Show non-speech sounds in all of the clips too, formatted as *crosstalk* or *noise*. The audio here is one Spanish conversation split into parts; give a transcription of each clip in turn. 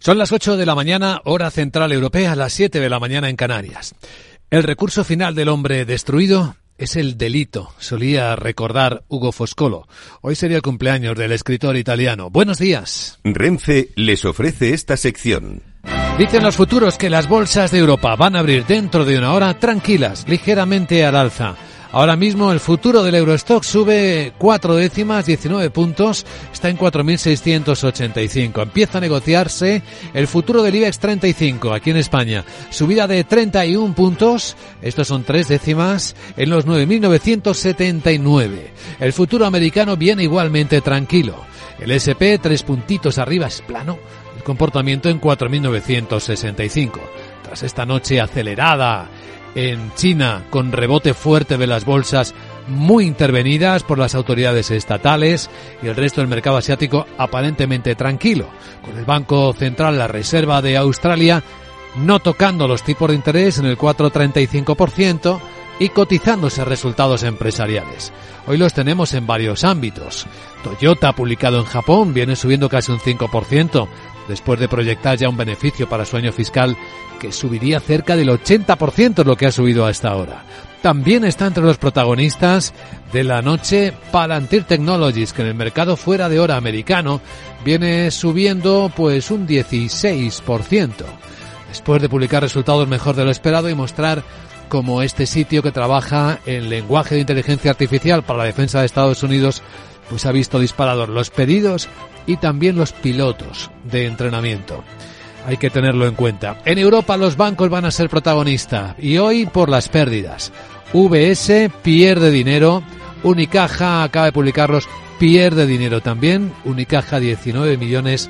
Son las 8 de la mañana, hora central europea, las 7 de la mañana en Canarias. El recurso final del hombre destruido es el delito, solía recordar Hugo Foscolo. Hoy sería el cumpleaños del escritor italiano. Buenos días. Renfe les ofrece esta sección. Dicen los futuros que las bolsas de Europa van a abrir dentro de una hora tranquilas, ligeramente al alza. Ahora mismo el futuro del Eurostock sube cuatro décimas, 19 puntos, está en 4.685. Empieza a negociarse el futuro del IBEX 35 aquí en España. Subida de 31 puntos, estos son tres décimas, en los 9.979. El futuro americano viene igualmente tranquilo. El SP tres puntitos arriba es plano, el comportamiento en 4.965. Tras esta noche acelerada en China con rebote fuerte de las bolsas muy intervenidas por las autoridades estatales y el resto del mercado asiático aparentemente tranquilo, con el Banco Central, la Reserva de Australia, no tocando los tipos de interés en el 4,35% y cotizándose resultados empresariales. Hoy los tenemos en varios ámbitos. Toyota, publicado en Japón, viene subiendo casi un 5%, después de proyectar ya un beneficio para su año fiscal que subiría cerca del 80% lo que ha subido hasta ahora. También está entre los protagonistas de la noche Palantir Technologies, que en el mercado fuera de hora americano viene subiendo pues un 16%. Después de publicar resultados mejor de lo esperado y mostrar cómo este sitio que trabaja en lenguaje de inteligencia artificial para la defensa de Estados Unidos pues ha visto disparados los pedidos y también los pilotos de entrenamiento. Hay que tenerlo en cuenta. En Europa los bancos van a ser protagonistas y hoy por las pérdidas. VS pierde dinero, Unicaja acaba de publicarlos, pierde dinero también, Unicaja 19 millones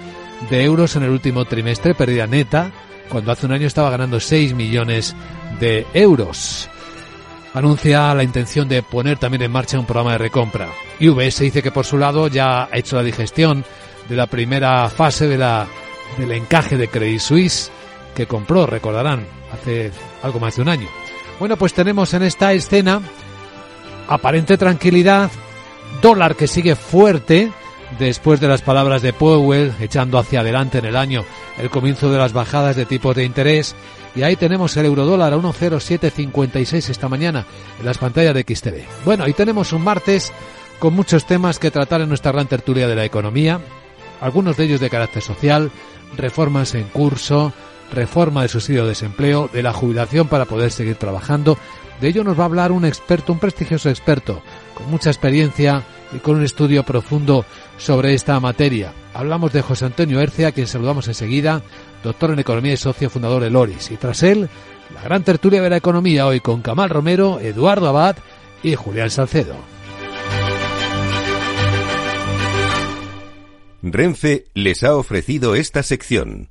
de euros en el último trimestre, pérdida neta, cuando hace un año estaba ganando 6 millones de euros. Anuncia la intención de poner también en marcha un programa de recompra. Y VS dice que por su lado ya ha hecho la digestión de la primera fase de la, del encaje de Credit Suisse que compró, recordarán, hace algo más de un año. Bueno, pues tenemos en esta escena aparente tranquilidad, dólar que sigue fuerte después de las palabras de Powell echando hacia adelante en el año el comienzo de las bajadas de tipos de interés y ahí tenemos el eurodólar a 1,0756 esta mañana en las pantallas de XTV. Bueno, ahí tenemos un martes con muchos temas que tratar en nuestra gran tertulia de la economía, algunos de ellos de carácter social, reformas en curso, reforma del subsidio de desempleo, de la jubilación para poder seguir trabajando. De ello nos va a hablar un experto, un prestigioso experto, con mucha experiencia y con un estudio profundo sobre esta materia. Hablamos de José Antonio Herce, a quien saludamos enseguida, doctor en Economía y socio fundador de Loris. Y tras él, la gran tertulia de la economía hoy con Camal Romero, Eduardo Abad y Julián Salcedo. Renfe les ha ofrecido esta sección.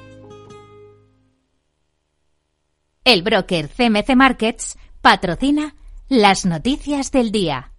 El broker CMC Markets patrocina las noticias del día.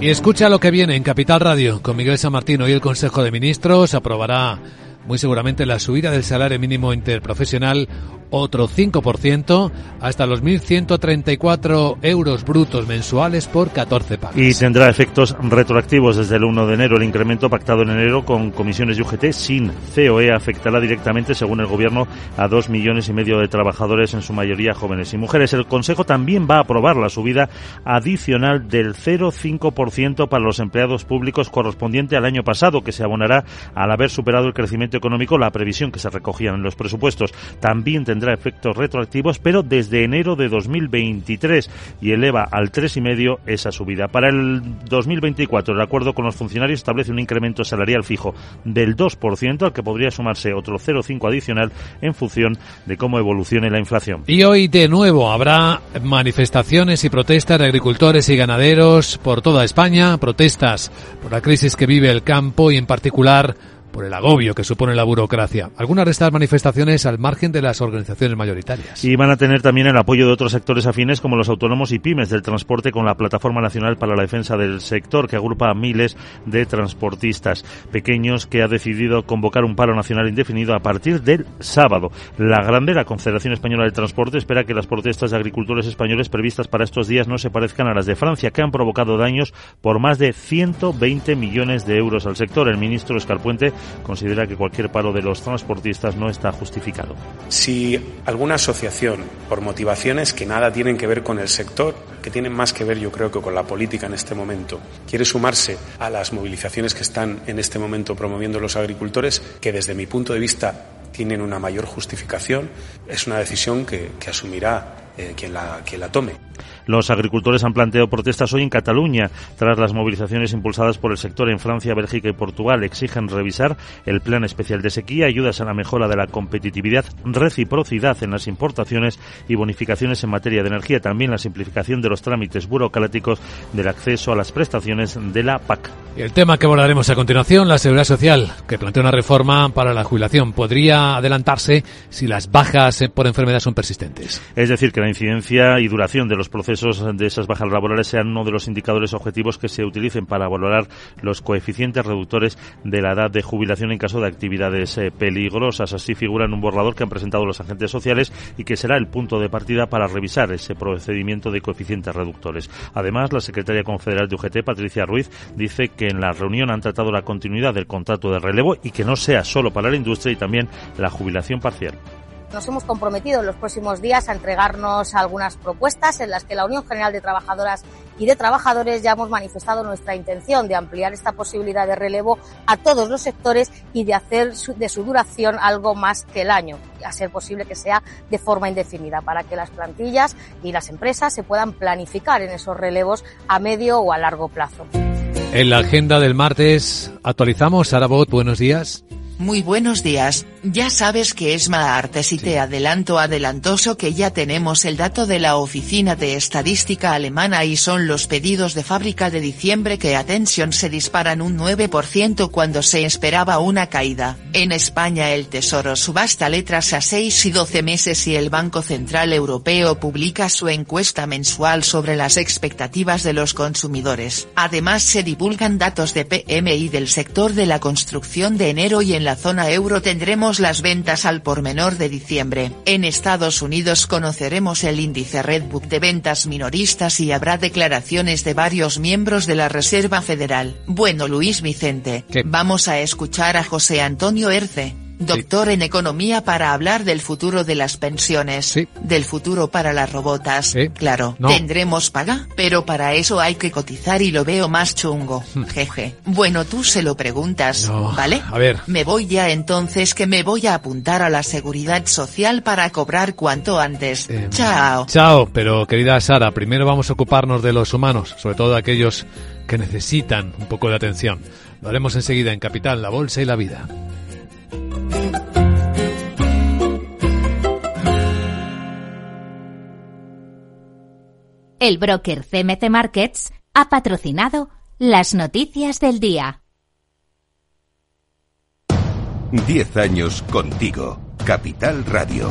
Y escucha lo que viene en Capital Radio con Miguel San Martín. Hoy el Consejo de Ministros aprobará muy seguramente la subida del salario mínimo interprofesional otro 5% hasta los 1.134 euros brutos mensuales por 14 pagos. Y tendrá efectos retroactivos desde el 1 de enero. El incremento pactado en enero con comisiones de UGT sin COE afectará directamente, según el Gobierno, a dos millones y medio de trabajadores, en su mayoría jóvenes y mujeres. El Consejo también va a aprobar la subida adicional del 0,5% para los empleados públicos correspondiente al año pasado, que se abonará al haber superado el crecimiento económico, la previsión que se recogía en los presupuestos. También tendrá efectos retroactivos, pero desde enero de 2023 y eleva al 3,5 esa subida. Para el 2024, de acuerdo con los funcionarios, establece un incremento salarial fijo del 2%, al que podría sumarse otro 0,5 adicional en función de cómo evolucione la inflación. Y hoy de nuevo habrá manifestaciones y protestas de agricultores y ganaderos por toda España, protestas por la crisis que vive el campo y en particular por el agobio que supone la burocracia. Algunas de estas manifestaciones al margen de las organizaciones mayoritarias. Y van a tener también el apoyo de otros sectores afines como los autónomos y pymes del transporte con la Plataforma Nacional para la Defensa del Sector, que agrupa a miles de transportistas pequeños que ha decidido convocar un paro nacional indefinido a partir del sábado. La Grande, la Confederación Española del Transporte, espera que las protestas de agricultores españoles previstas para estos días no se parezcan a las de Francia, que han provocado daños por más de 120 millones de euros al sector. El ministro Escarpuente considera que cualquier paro de los transportistas no está justificado. Si alguna asociación, por motivaciones que nada tienen que ver con el sector, que tienen más que ver yo creo que con la política en este momento, quiere sumarse a las movilizaciones que están en este momento promoviendo los agricultores, que desde mi punto de vista tienen una mayor justificación, es una decisión que, asumirá eh, quien la tome. Los agricultores han planteado protestas hoy en Cataluña tras las movilizaciones impulsadas por el sector en Francia, Bélgica y Portugal. Exigen revisar el plan especial de sequía, ayudas a la mejora de la competitividad, reciprocidad en las importaciones y bonificaciones en materia de energía. También la simplificación de los trámites burocráticos del acceso a las prestaciones de la PAC. el tema que abordaremos a continuación, la seguridad social, que plantea una reforma para la jubilación. Podría adelantarse si las bajas por enfermedad son persistentes. Es decir, que la incidencia y duración de los procesos de esas bajas laborales sean uno de los indicadores objetivos que se utilicen para valorar los coeficientes reductores de la edad de jubilación en caso de actividades eh, peligrosas. Así figura en un borrador que han presentado los agentes sociales y que será el punto de partida para revisar ese procedimiento de coeficientes reductores. Además, la secretaria confederal de UGT, Patricia Ruiz, dice que en la reunión han tratado la continuidad del contrato de relevo y que no sea solo para la industria y también la jubilación parcial. Nos hemos comprometido en los próximos días a entregarnos algunas propuestas en las que la Unión General de Trabajadoras y de Trabajadores ya hemos manifestado nuestra intención de ampliar esta posibilidad de relevo a todos los sectores y de hacer de su duración algo más que el año, a ser posible que sea de forma indefinida, para que las plantillas y las empresas se puedan planificar en esos relevos a medio o a largo plazo. En la agenda del martes actualizamos. Arabot, buenos días. Muy buenos días. Ya sabes que es Maartes y te adelanto adelantoso que ya tenemos el dato de la Oficina de Estadística Alemana y son los pedidos de fábrica de diciembre que atención se disparan un 9% cuando se esperaba una caída. En España el Tesoro subasta letras a 6 y 12 meses y el Banco Central Europeo publica su encuesta mensual sobre las expectativas de los consumidores. Además se divulgan datos de PMI del sector de la construcción de enero y en la zona euro tendremos las ventas al por menor de diciembre. En Estados Unidos conoceremos el índice Redbook de ventas minoristas y habrá declaraciones de varios miembros de la Reserva Federal. Bueno Luis Vicente, vamos a escuchar a José Antonio Erce doctor en economía para hablar del futuro de las pensiones, del futuro para las robotas, claro, tendremos paga, pero para eso hay que cotizar y lo veo más chungo, hmm. jeje. Bueno, tú se lo preguntas, ¿vale? A ver. Me voy ya entonces que me voy a apuntar a la seguridad social para cobrar cuanto antes. Em, chao. Chao, pero querida Sara, primero vamos a ocuparnos de los humanos, sobre todo de aquellos que necesitan un poco de atención. Lo haremos enseguida en Capital, la Bolsa y la Vida. El broker CMC Markets ha patrocinado las noticias del día. 10 años contigo. Capital Radio.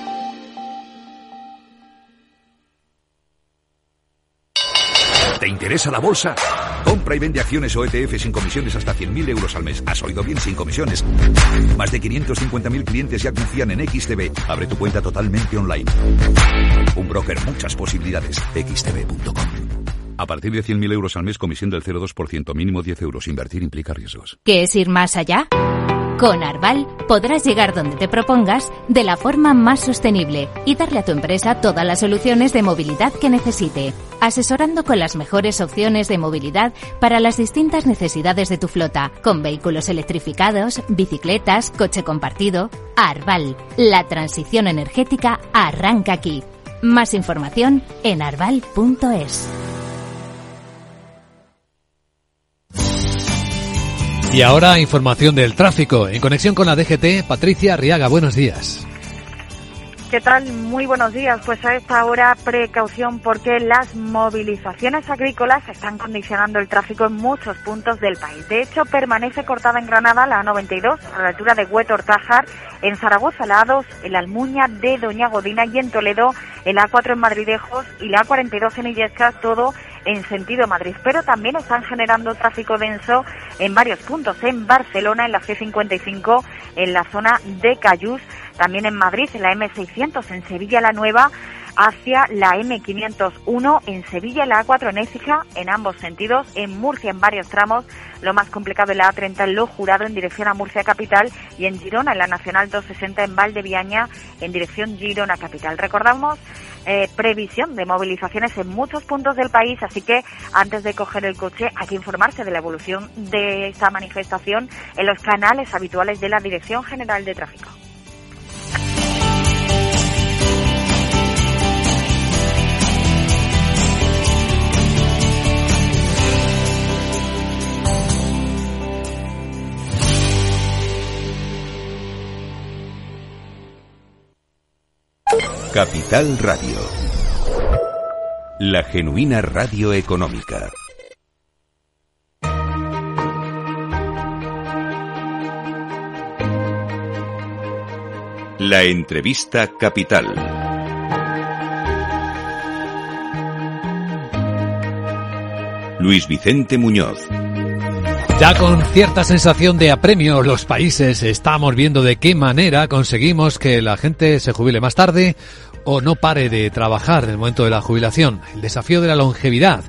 Interesa la bolsa? Compra y vende acciones o ETF sin comisiones hasta 100.000 euros al mes. ¿Has oído bien? Sin comisiones. Más de 550.000 clientes ya confían en XTB. Abre tu cuenta totalmente online. Un broker, muchas posibilidades. XTB.com. A partir de 100.000 euros al mes, comisión del 0,2%, mínimo 10 euros. Invertir implica riesgos. ¿Qué es ir más allá? Con Arval podrás llegar donde te propongas de la forma más sostenible y darle a tu empresa todas las soluciones de movilidad que necesite asesorando con las mejores opciones de movilidad para las distintas necesidades de tu flota, con vehículos electrificados, bicicletas, coche compartido. Arval, la transición energética arranca aquí. Más información en arval.es. Y ahora información del tráfico. En conexión con la DGT, Patricia Riaga, buenos días. ¿Qué tal? Muy buenos días. Pues a esta hora precaución porque las movilizaciones agrícolas están condicionando el tráfico en muchos puntos del país. De hecho, permanece cortada en Granada la A92 a la altura de Huetor Tájar, en Zaragoza la A2, en la Almuña de Doña Godina y en Toledo el A4 en Madridejos y la A42 en Illescas, todo en sentido Madrid, pero también están generando tráfico denso en varios puntos, en Barcelona, en la C55, en la zona de Cayús, también en Madrid, en la M600, en Sevilla la Nueva, hacia la M501 en Sevilla, la A4 en Écija, en ambos sentidos, en Murcia en varios tramos, lo más complicado en la A30 en Lo Jurado en dirección a Murcia Capital y en Girona en la Nacional 260 en Valdeviaña en dirección Girona Capital. Recordamos eh, previsión de movilizaciones en muchos puntos del país, así que antes de coger el coche hay que informarse de la evolución de esta manifestación en los canales habituales de la Dirección General de Tráfico. Capital Radio. La genuina radio económica. La entrevista capital. Luis Vicente Muñoz. Ya con cierta sensación de apremio los países estamos viendo de qué manera conseguimos que la gente se jubile más tarde o no pare de trabajar en el momento de la jubilación. El desafío de la longevidad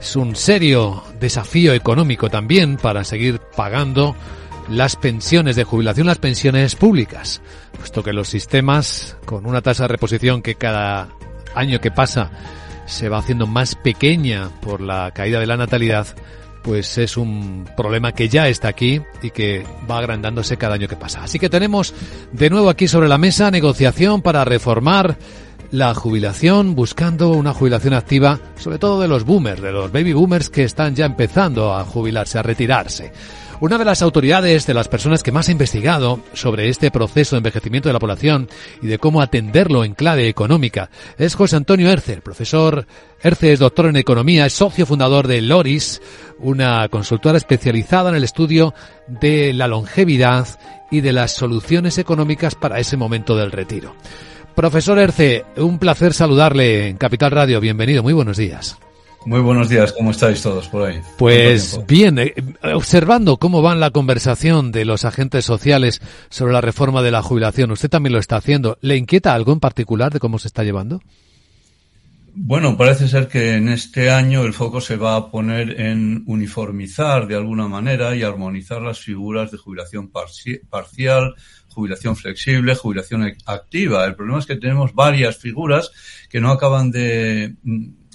es un serio desafío económico también para seguir pagando las pensiones de jubilación, las pensiones públicas, puesto que los sistemas con una tasa de reposición que cada año que pasa se va haciendo más pequeña por la caída de la natalidad, pues es un problema que ya está aquí y que va agrandándose cada año que pasa. Así que tenemos de nuevo aquí sobre la mesa negociación para reformar la jubilación, buscando una jubilación activa, sobre todo de los boomers, de los baby boomers que están ya empezando a jubilarse, a retirarse. Una de las autoridades, de las personas que más ha investigado sobre este proceso de envejecimiento de la población y de cómo atenderlo en clave económica, es José Antonio Erce. profesor Erce es doctor en economía, es socio fundador de Loris, una consultora especializada en el estudio de la longevidad y de las soluciones económicas para ese momento del retiro. Profesor Erce, un placer saludarle en Capital Radio. Bienvenido, muy buenos días. Muy buenos días, ¿cómo estáis todos por ahí? Pues bien, eh, observando cómo va la conversación de los agentes sociales sobre la reforma de la jubilación, usted también lo está haciendo. ¿Le inquieta algo en particular de cómo se está llevando? Bueno, parece ser que en este año el foco se va a poner en uniformizar de alguna manera y armonizar las figuras de jubilación parcial, jubilación flexible, jubilación activa. El problema es que tenemos varias figuras que no acaban de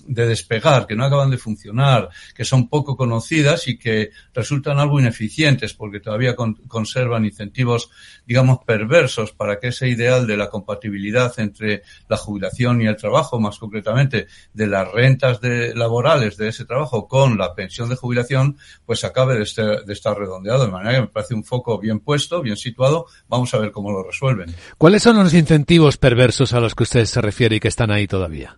de despegar, que no acaban de funcionar, que son poco conocidas y que resultan algo ineficientes porque todavía conservan incentivos, digamos, perversos para que ese ideal de la compatibilidad entre la jubilación y el trabajo, más concretamente de las rentas de, laborales de ese trabajo con la pensión de jubilación, pues acabe de, de estar redondeado. De manera que me parece un foco bien puesto, bien situado. Vamos a ver cómo lo resuelven. ¿Cuáles son los incentivos perversos a los que usted se refiere y que están ahí todavía?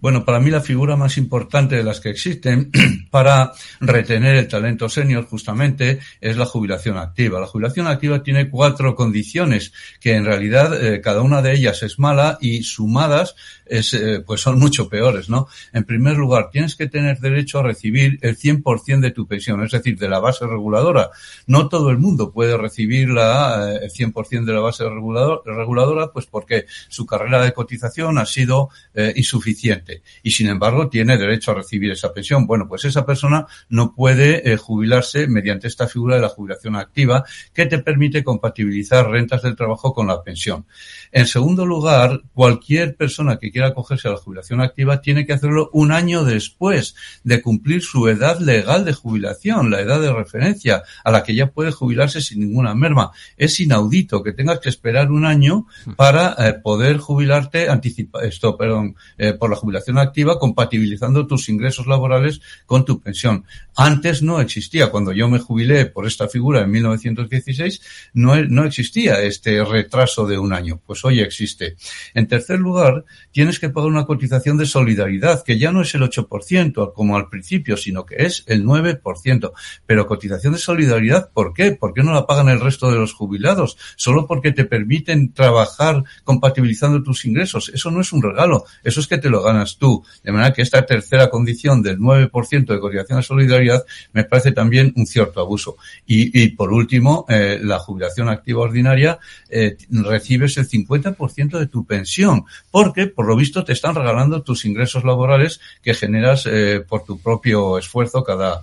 Bueno, para mí la figura más importante de las que existen *clears throat* para retener el talento senior justamente es la jubilación activa. La jubilación activa tiene cuatro condiciones que en realidad eh, cada una de ellas es mala y sumadas es, eh, pues son mucho peores, ¿no? En primer lugar, tienes que tener derecho a recibir el 100% de tu pensión, es decir, de la base reguladora. No todo el mundo puede recibir la, eh, el 100% de la base regulador, reguladora, pues porque su carrera de cotización ha sido insuficiente y sin embargo tiene derecho a recibir esa pensión. Bueno, pues esa persona no puede eh, jubilarse mediante esta figura de la jubilación activa que te permite compatibilizar rentas del trabajo con la pensión. En segundo lugar, cualquier persona que quiera acogerse a la jubilación activa tiene que hacerlo un año después de cumplir su edad legal de jubilación, la edad de referencia, a la que ya puede jubilarse sin ninguna merma. Es inaudito que tengas que esperar un año para eh, poder jubilarte anticipa esto, perdón, eh, por la jubilación activa, compatibilizando tus ingresos laborales con tu pensión. Antes no existía. Cuando yo me jubilé por esta figura en 1916, no, no existía este retraso de un año. Pues hoy existe. En tercer lugar, tienes que pagar una cotización de solidaridad, que ya no es el 8% como al principio, sino que es el 9%. Pero cotización de solidaridad, ¿por qué? ¿Por qué no la pagan el resto de los jubilados? Solo porque te permiten trabajar compatibilizando tus ingresos. Eso no es un regalo, eso es que te lo ganas tú. De manera que esta tercera condición del 9% de cotización de solidaridad me parece también un cierto abuso. Y, por último, eh, la jubilación activa ordinaria, eh, recibes el 50% de tu pensión, porque por lo visto te están regalando tus ingresos laborales que generas eh, por tu propio esfuerzo cada,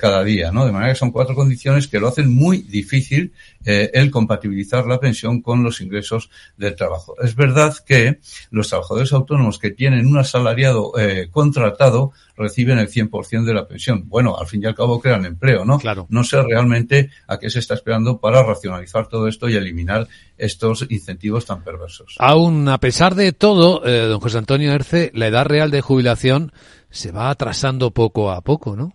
cada día, ¿no? De manera que son cuatro condiciones que lo hacen muy difícil el compatibilizar la pensión con los ingresos del trabajo. Es verdad que los trabajadores autónomos que tienen un asalariado contratado reciben el 100% de la pensión. Bueno, al fin y al cabo crean empleo, ¿no? Claro. No sé realmente a qué se está esperando para racionalizar todo esto y eliminar estos incentivos tan perversos. Aún a pesar de todo, eh, don José Antonio Erce, la edad real de jubilación se va atrasando poco a poco, ¿no?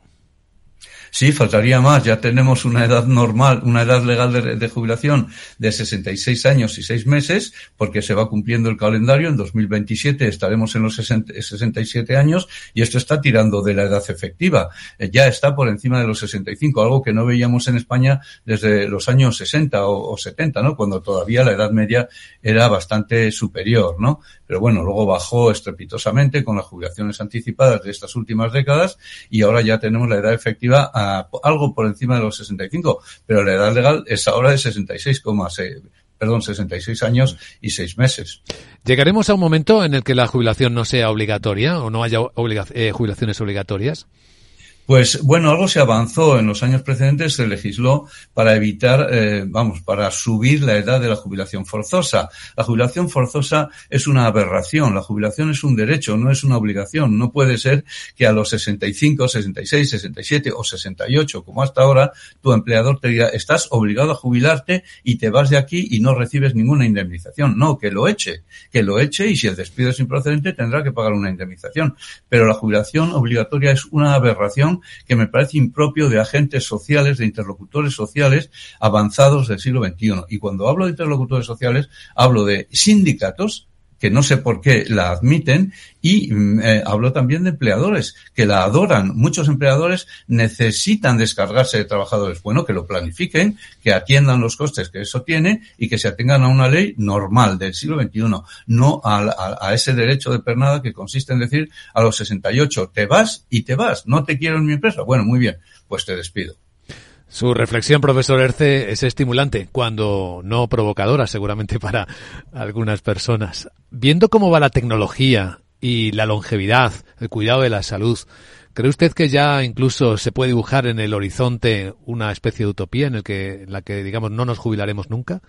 Sí, faltaría más. Ya tenemos una edad normal, una edad legal de, jubilación de 66 años y 6 meses, porque se va cumpliendo el calendario. En 2027 estaremos en los 67 años y esto está tirando de la edad efectiva. Eh, ya está por encima de los 65, algo que no veíamos en España desde los años 60 o, o 70, ¿no? Cuando todavía la edad media era bastante superior, ¿no? Pero bueno, luego bajó estrepitosamente con las jubilaciones anticipadas de estas últimas décadas y ahora ya tenemos la edad efectiva a algo por encima de los 65, pero la edad legal es ahora de 66,6 perdón, 66 años y 6 meses. ¿Llegaremos a un momento en el que la jubilación no sea obligatoria o no haya eh, jubilaciones obligatorias? Pues bueno, algo se avanzó en los años precedentes, se legisló para evitar, eh, vamos, para subir la edad de la jubilación forzosa. La jubilación forzosa es una aberración, la jubilación es un derecho, no es una obligación. No puede ser que a los 65, 66, 67 o 68, como hasta ahora, tu empleador te diga, estás obligado a jubilarte y te vas de aquí y no recibes ninguna indemnización. No, que lo eche, que lo eche y si el despido es improcedente tendrá que pagar una indemnización. Pero la jubilación obligatoria es una aberración que me parece impropio de agentes sociales, de interlocutores sociales avanzados del siglo XXI. Y cuando hablo de interlocutores sociales, hablo de sindicatos, que no sé por qué la admiten, y mm, eh, hablo también de empleadores, que la adoran. Muchos empleadores necesitan descargarse de trabajadores. Bueno, que lo planifiquen, que atiendan los costes que eso tiene y que se atengan a una ley normal del siglo XXI, no a, a ese derecho de pernada que consiste en decir a los 68, te vas y te vas, no te quiero en mi empresa. Bueno, muy bien, pues te despido. Su reflexión, profesor Erce, es estimulante, cuando no provocadora seguramente para algunas personas. Viendo cómo va la tecnología y la longevidad, el cuidado de la salud, ¿cree usted que ya incluso se puede dibujar en el horizonte una especie de utopía en, que, en la que, digamos, no nos jubilaremos nunca?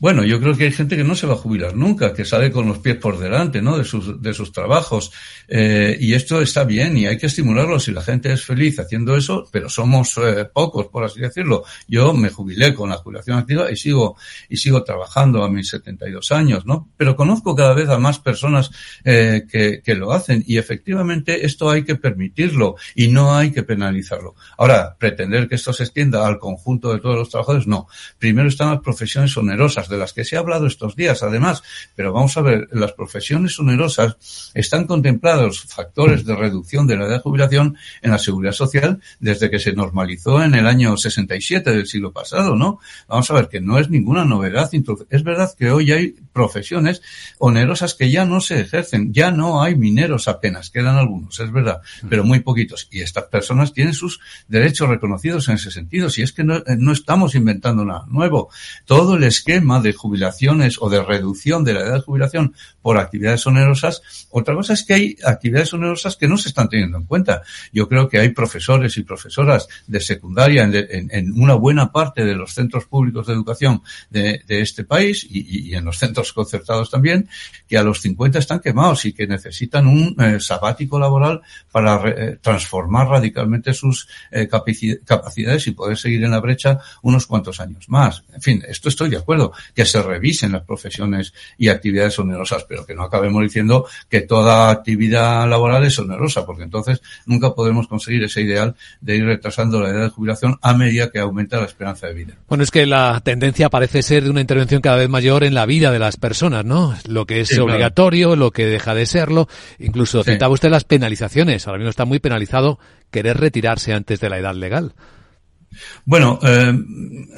Bueno, yo creo que hay gente que no se va a jubilar nunca, que sale con los pies por delante, ¿no? De sus, de sus trabajos. Eh, y esto está bien y hay que estimularlo si la gente es feliz haciendo eso, pero somos eh, pocos, por así decirlo. Yo me jubilé con la jubilación activa y sigo, y sigo trabajando a mis 72 años, ¿no? Pero conozco cada vez a más personas eh, que, que lo hacen y efectivamente esto hay que permitirlo y no hay que penalizarlo. Ahora, pretender que esto se extienda al conjunto de todos los trabajadores, no. Primero están las profesiones onerosas de las que se ha hablado estos días, además. Pero vamos a ver, las profesiones onerosas están contemplados factores de reducción de la edad de jubilación en la seguridad social desde que se normalizó en el año 67 del siglo pasado, ¿no? Vamos a ver que no es ninguna novedad. Es verdad que hoy hay profesiones onerosas que ya no se ejercen, ya no hay mineros apenas, quedan algunos, es verdad, pero muy poquitos. Y estas personas tienen sus derechos reconocidos en ese sentido. Si es que no, no estamos inventando nada nuevo. Todo el esquema de jubilaciones o de reducción de la edad de jubilación por actividades onerosas. Otra cosa es que hay actividades onerosas que no se están teniendo en cuenta. Yo creo que hay profesores y profesoras de secundaria en, una buena parte de los centros públicos de educación de, este país y, en los centros concertados también, que a los 50 están quemados y que necesitan un eh, sabático laboral para eh, transformar radicalmente sus eh, capacidades y poder seguir en la brecha unos cuantos años más. En fin, esto estoy de acuerdo, que se revisen las profesiones y actividades onerosas, pero que no acabemos diciendo que toda actividad laboral es onerosa, porque entonces nunca podremos conseguir ese ideal de ir retrasando la edad de jubilación a medida que aumenta la esperanza de vida. Bueno, es que la tendencia parece ser de una intervención cada vez mayor en la vida de las personas, ¿no? Lo que es obligatorio, lo que deja de serlo. Incluso citaba usted las penalizaciones. Ahora mismo está muy penalizado querer retirarse antes de la edad legal. Bueno, eh,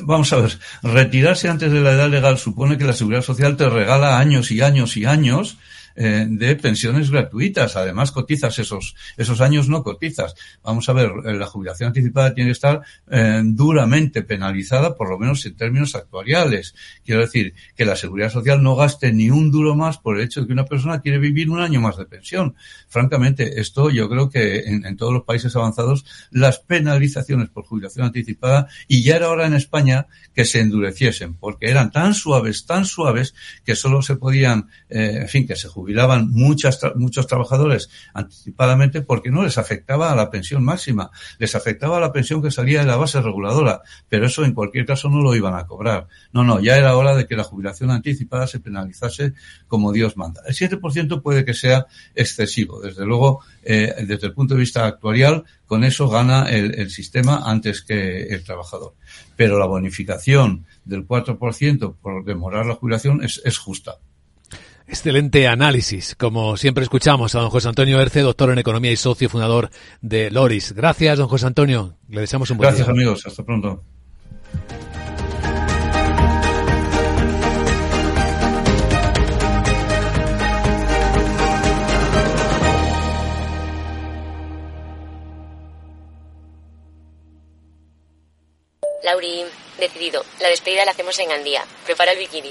vamos a ver. Retirarse antes de la edad legal supone que la Seguridad Social te regala años y años y años eh, de pensiones gratuitas. Además, cotizas esos, esos años, no cotizas. Vamos a ver, eh, la jubilación anticipada tiene que estar eh, duramente penalizada, por lo menos en términos actuariales. Quiero decir, que la seguridad social no gaste ni un duro más por el hecho de que una persona quiere vivir un año más de pensión. Francamente, esto yo creo que en, todos los países avanzados, las penalizaciones por jubilación anticipada, y ya era hora en España que se endureciesen, porque eran tan suaves, tan suaves, que solo se podían, en fin, que se jubilaban jubilaban muchas, muchos trabajadores anticipadamente porque no les afectaba a la pensión máxima, les afectaba a la pensión que salía de la base reguladora, pero eso en cualquier caso no lo iban a cobrar. No, no, ya era hora de que la jubilación anticipada se penalizase como Dios manda. El 7% puede que sea excesivo, desde luego, eh, desde el punto de vista actuarial, con eso gana el, sistema antes que el trabajador. Pero la bonificación del 4% por demorar la jubilación es, es justa. Excelente análisis. Como siempre escuchamos a don José Antonio Erce, doctor en Economía y socio fundador de Loris. Gracias, don José Antonio. Le deseamos un buen Gracias, amigos. Hasta pronto. Lauri, decidido. La despedida la hacemos en Gandía. Prepara el bikini.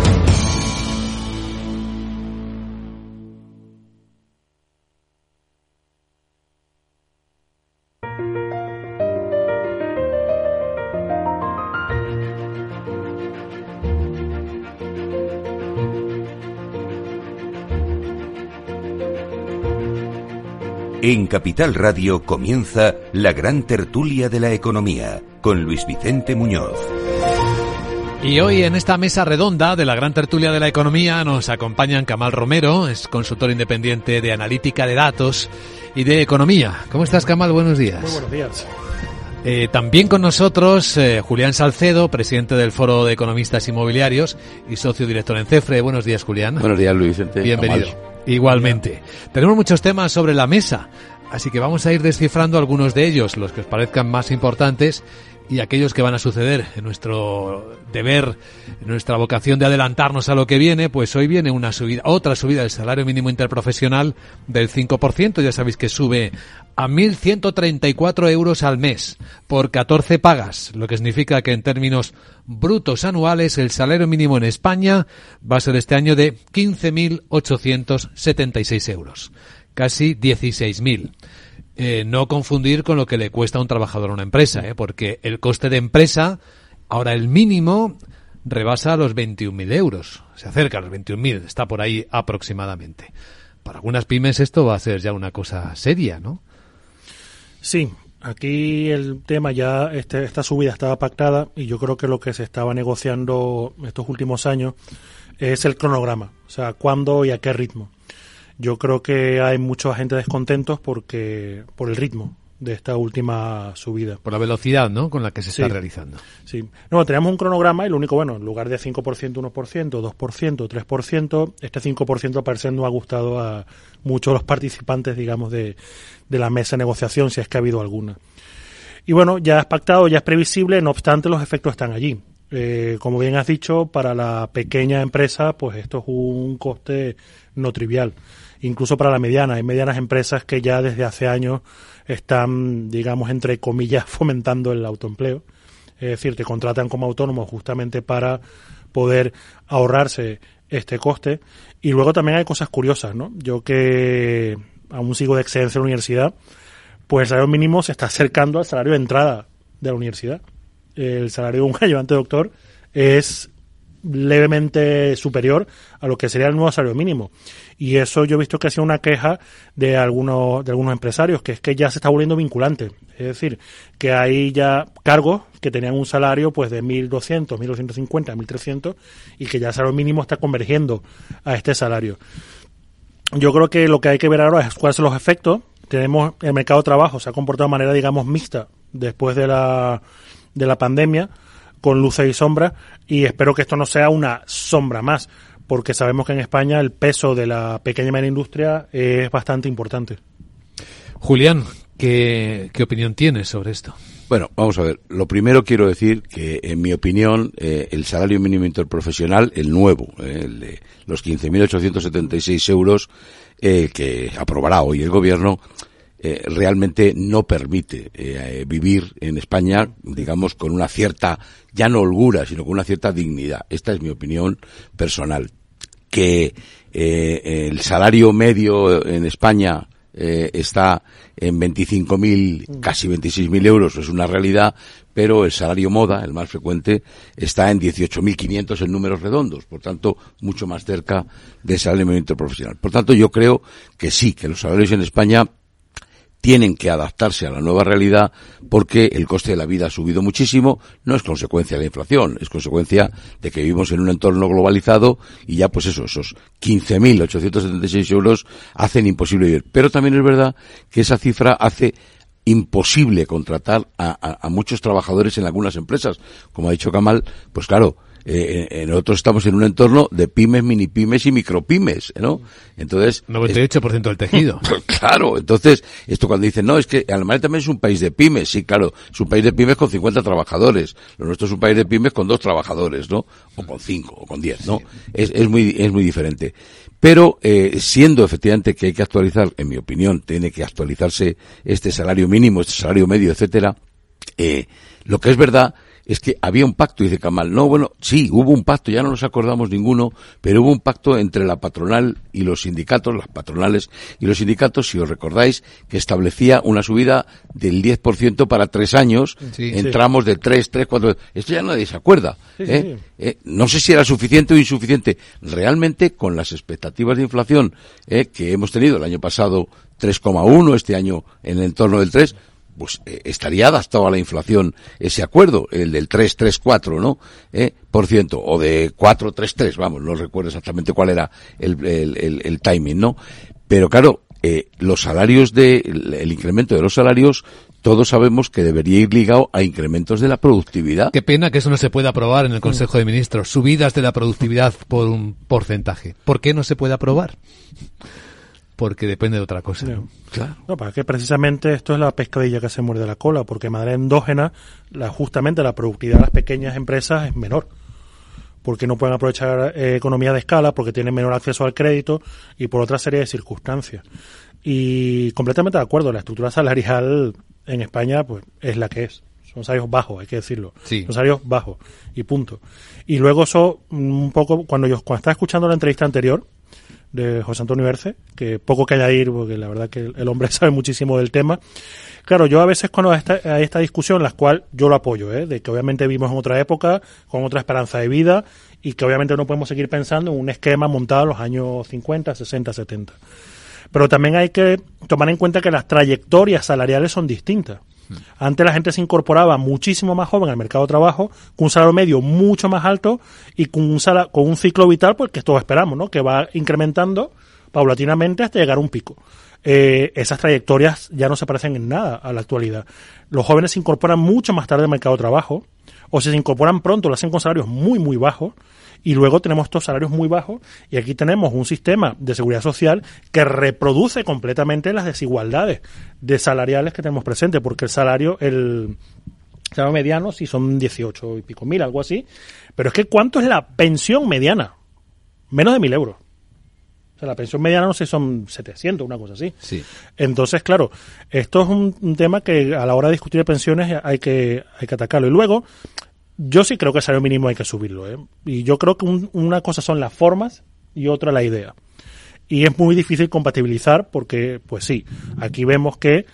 En Capital Radio comienza la gran tertulia de la economía con Luis Vicente Muñoz. Y hoy en esta mesa redonda de la gran tertulia de la economía nos acompañan Camal Romero, es consultor independiente de analítica de datos y de economía. ¿Cómo estás, Camal? Buenos días. Muy buenos días. Eh, también con nosotros eh, Julián Salcedo, presidente del Foro de Economistas Inmobiliarios y socio director en CEFRE. Buenos días, Julián. Buenos días, Luis Vicente. Bienvenido. Igualmente. Tenemos muchos temas sobre la mesa, así que vamos a ir descifrando algunos de ellos, los que os parezcan más importantes y aquellos que van a suceder en nuestro deber, en nuestra vocación de adelantarnos a lo que viene, pues hoy viene una subida, otra subida del salario mínimo interprofesional del 5%, ya sabéis que sube a 1.134 euros al mes por 14 pagas, lo que significa que en términos brutos anuales el salario mínimo en España va a ser este año de 15.876 euros. casi 16.000. Eh, no confundir con lo que le cuesta a un trabajador a una empresa, ¿eh? porque el coste de empresa, ahora el mínimo, rebasa los 21.000 euros. Se acerca a los 21.000, está por ahí aproximadamente. Para algunas pymes esto va a ser ya una cosa seria, ¿no? Sí, aquí el tema ya, este, esta subida estaba pactada y yo creo que lo que se estaba negociando estos últimos años es el cronograma, o sea, cuándo y a qué ritmo. Yo creo que hay muchos agentes descontentos porque por el ritmo de esta última subida. Por la velocidad, ¿no? Con la que se está realizando. Sí. No, tenemos un cronograma y lo único, bueno, en lugar de 5%, 1%, 2%, 3%, este 5% parece no ha gustado a muchos de los participantes, digamos, de, de la mesa de negociación, si es que ha habido alguna. Y bueno, ya es pactado, ya es previsible, no obstante, los efectos están allí. Eh, como bien has dicho, para la pequeña empresa, pues esto es un coste no trivial. Incluso para la mediana. Hay medianas empresas que ya desde hace años están, digamos, entre comillas, *laughs* fomentando el autoempleo. Es decir, te contratan como autónomo justamente para poder ahorrarse este coste. Y luego también hay cosas curiosas, ¿no? Yo que aún sigo de excedencia en la universidad, pues el salario mínimo se está acercando al salario de entrada de la universidad. El salario de un *laughs* ayudante doctor es levemente superior a lo que sería el nuevo salario mínimo. Y eso yo he visto que ha sido una queja de algunos, de algunos empresarios, que es que ya se está volviendo vinculante. Es decir, que hay ya cargos que tenían un salario pues de 1.200, 1.250, 1.300 y que ya el salario mínimo está convergiendo a este salario. Yo creo que lo que hay que ver ahora es cuáles son los efectos. Tenemos el mercado de trabajo, se ha comportado de manera, digamos, mixta después de la, de la pandemia con luces y sombras y espero que esto no sea una sombra más, porque sabemos que en España el peso de la pequeña y media industria es bastante importante. Julián, ¿qué, qué opinión tienes sobre esto? Bueno, vamos a ver. Lo primero quiero decir que, en mi opinión, eh, el salario mínimo interprofesional, el nuevo, eh, el de los 15.876 euros eh, que aprobará hoy el Gobierno, eh, realmente no permite eh, vivir en España, digamos, con una cierta, ya no holgura, sino con una cierta dignidad. Esta es mi opinión personal. Que eh, el salario medio en España está en 25.000, casi 26.000 euros, es una realidad, pero el salario moda, el más frecuente, está en 18.500 en números redondos, por tanto, mucho más cerca del salario medio interprofesional. Por tanto, yo creo que sí, que los salarios en España tienen que adaptarse a la nueva realidad porque el coste de la vida ha subido muchísimo, no es consecuencia de la inflación, es consecuencia de que vivimos en un entorno globalizado y ya pues eso, esos 15.876 euros hacen imposible vivir. Pero también es verdad que esa cifra hace imposible contratar a, muchos trabajadores en algunas empresas. Como ha dicho Kamal, pues claro, eh, eh, nosotros estamos en un entorno de pymes, mini pymes y micropymes, ¿no? Entonces... 98% del tejido. *laughs* claro, entonces, esto cuando dicen, no, es que Alemania también es un país de pymes, sí, claro, es un país de pymes con 50 trabajadores, lo nuestro es un país de pymes con dos trabajadores, ¿no? O con cinco, o con diez, ¿no? Es, es, muy, es muy diferente. Pero, eh, siendo efectivamente que hay que actualizar, en mi opinión, tiene que actualizarse este salario mínimo, este salario medio, etcétera, eh, lo que es verdad es que había un pacto, dice Kamal. No, bueno, sí, hubo un pacto, ya no nos acordamos ninguno, pero hubo un pacto entre la patronal y los sindicatos, las patronales y los sindicatos, si os recordáis, que establecía una subida del 10% para tres años, en tramos de tres, tres, cuatro. Esto ya nadie se acuerda. ¿eh? ¿eh? no sé si era suficiente o insuficiente. Realmente, con las expectativas de inflación ¿eh? que hemos tenido el año pasado 3,1, este año en el entorno del 3, pues eh, estaría adaptado a la inflación ese acuerdo, el del 334, ¿no? ¿Eh? Por ciento, o de 433, vamos, no recuerdo exactamente cuál era el, el, el, timing, ¿no? Pero claro, eh, los salarios de, el, incremento de los salarios, todos sabemos que debería ir ligado a incrementos de la productividad. Qué pena que eso no se pueda aprobar en el Consejo de Ministros, subidas de la productividad por un porcentaje. ¿Por qué no se puede aprobar? Porque depende de otra cosa. Claro. No, para que precisamente esto es la pescadilla que se muerde la cola, porque en manera endógena, la, justamente la productividad de las pequeñas empresas es menor. Porque no pueden aprovechar eh, economía de escala, porque tienen menor acceso al crédito y por otra serie de circunstancias. Y completamente de acuerdo, la estructura salarial en España pues es la que es. Son salarios bajos, hay que decirlo. Son salarios bajos y punto. Y luego eso, un poco, cuando yo cuando estaba escuchando la entrevista anterior, de José Antonio Erce, que poco que añadir, porque la verdad que el hombre *laughs* sabe muchísimo del tema. Claro, yo a veces cuando hay esta, esta discusión, la cual yo lo apoyo, ¿eh? de que obviamente vivimos en otra época, con otra esperanza de vida, y que obviamente no podemos seguir pensando en un esquema montado en los años 50, 60, 70. Pero también hay que tomar en cuenta que las trayectorias salariales son distintas. Antes la gente se incorporaba muchísimo más joven al mercado de trabajo, con un salario medio mucho más alto y con un, con un ciclo vital pues que todos esperamos, ¿no? Que va incrementando paulatinamente hasta llegar a un pico. Eh, esas trayectorias ya no se parecen en nada a la actualidad. Los jóvenes se incorporan mucho más tarde al mercado de trabajo, o si se incorporan pronto, lo hacen con salarios muy, muy bajos, y luego tenemos estos salarios muy bajos y aquí tenemos un sistema de seguridad social que reproduce completamente las desigualdades de salariales que tenemos presentes, porque el salario, el salario mediano si son 18 y pico mil, algo así, pero es que ¿cuánto es la pensión mediana? Menos de mil euros. O sea, la pensión mediana no sé, son 700, una cosa así. Sí. Entonces, claro, esto es un, un, tema que a la hora de discutir pensiones hay que, hay que atacarlo. Y luego, yo sí creo que el salario mínimo hay que subirlo. ¿eh? Y yo creo que un, una cosa son las formas y otra la idea. Y es muy difícil compatibilizar porque, pues sí, aquí vemos que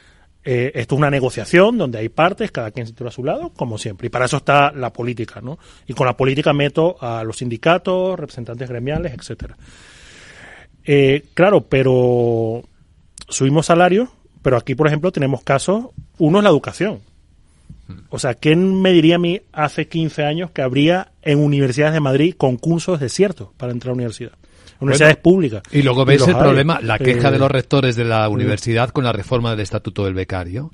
eh, esto es una negociación donde hay partes, cada quien se tira a su lado, como siempre. Y para eso está la política, ¿no? Y con la política meto a los sindicatos, representantes gremiales, etcétera. Eh, claro, pero subimos salarios, pero aquí, por ejemplo, tenemos casos, uno es la educación. O sea, ¿quién me diría a mí hace 15 años que habría en universidades de Madrid concursos desiertos para entrar a la universidad? Universidades bueno, públicas. Y luego ves y el hay. problema, la queja eh, de los rectores de la universidad eh, con la reforma del estatuto del becario.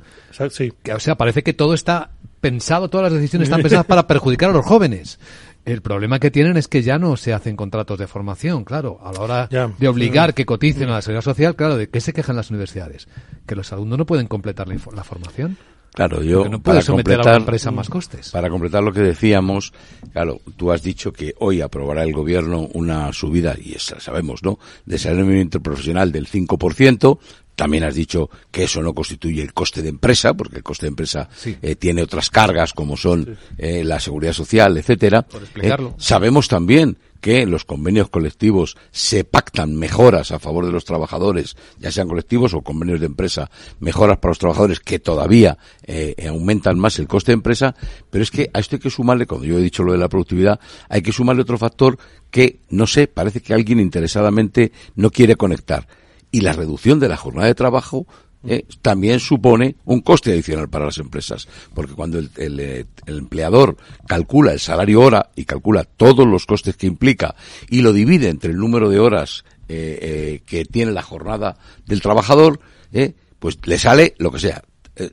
Sí. Que, o sea, parece que todo está pensado, todas las decisiones están pensadas para perjudicar a los jóvenes. El problema que tienen es que ya no se hacen contratos de formación, claro. A la hora ya, de obligar sí. que coticen a la seguridad social, claro, ¿de qué se quejan las universidades? Que los alumnos no pueden completar la, la formación. Claro, yo no para completar, a una empresa más costes. Para completar lo que decíamos, claro, tú has dicho que hoy aprobará el gobierno una subida, y esa sabemos, ¿no?, de salario mínimo interprofesional del 5%. También has dicho que eso no constituye el coste de empresa, porque el coste de empresa sí. eh, tiene otras cargas como son sí. eh, la seguridad social, etcétera. Por explicarlo. Eh, sabemos también que los convenios colectivos se pactan mejoras a favor de los trabajadores, ya sean colectivos o convenios de empresa, mejoras para los trabajadores que todavía eh, aumentan más el coste de empresa, pero es que a esto hay que sumarle, cuando yo he dicho lo de la productividad, hay que sumarle otro factor que, no sé, parece que alguien interesadamente no quiere conectar. Y la reducción de la jornada de trabajo eh, también supone un coste adicional para las empresas, porque cuando el, el, empleador calcula el salario hora y calcula todos los costes que implica y lo divide entre el número de horas eh, eh, que tiene la jornada del trabajador, eh, pues le sale lo que sea,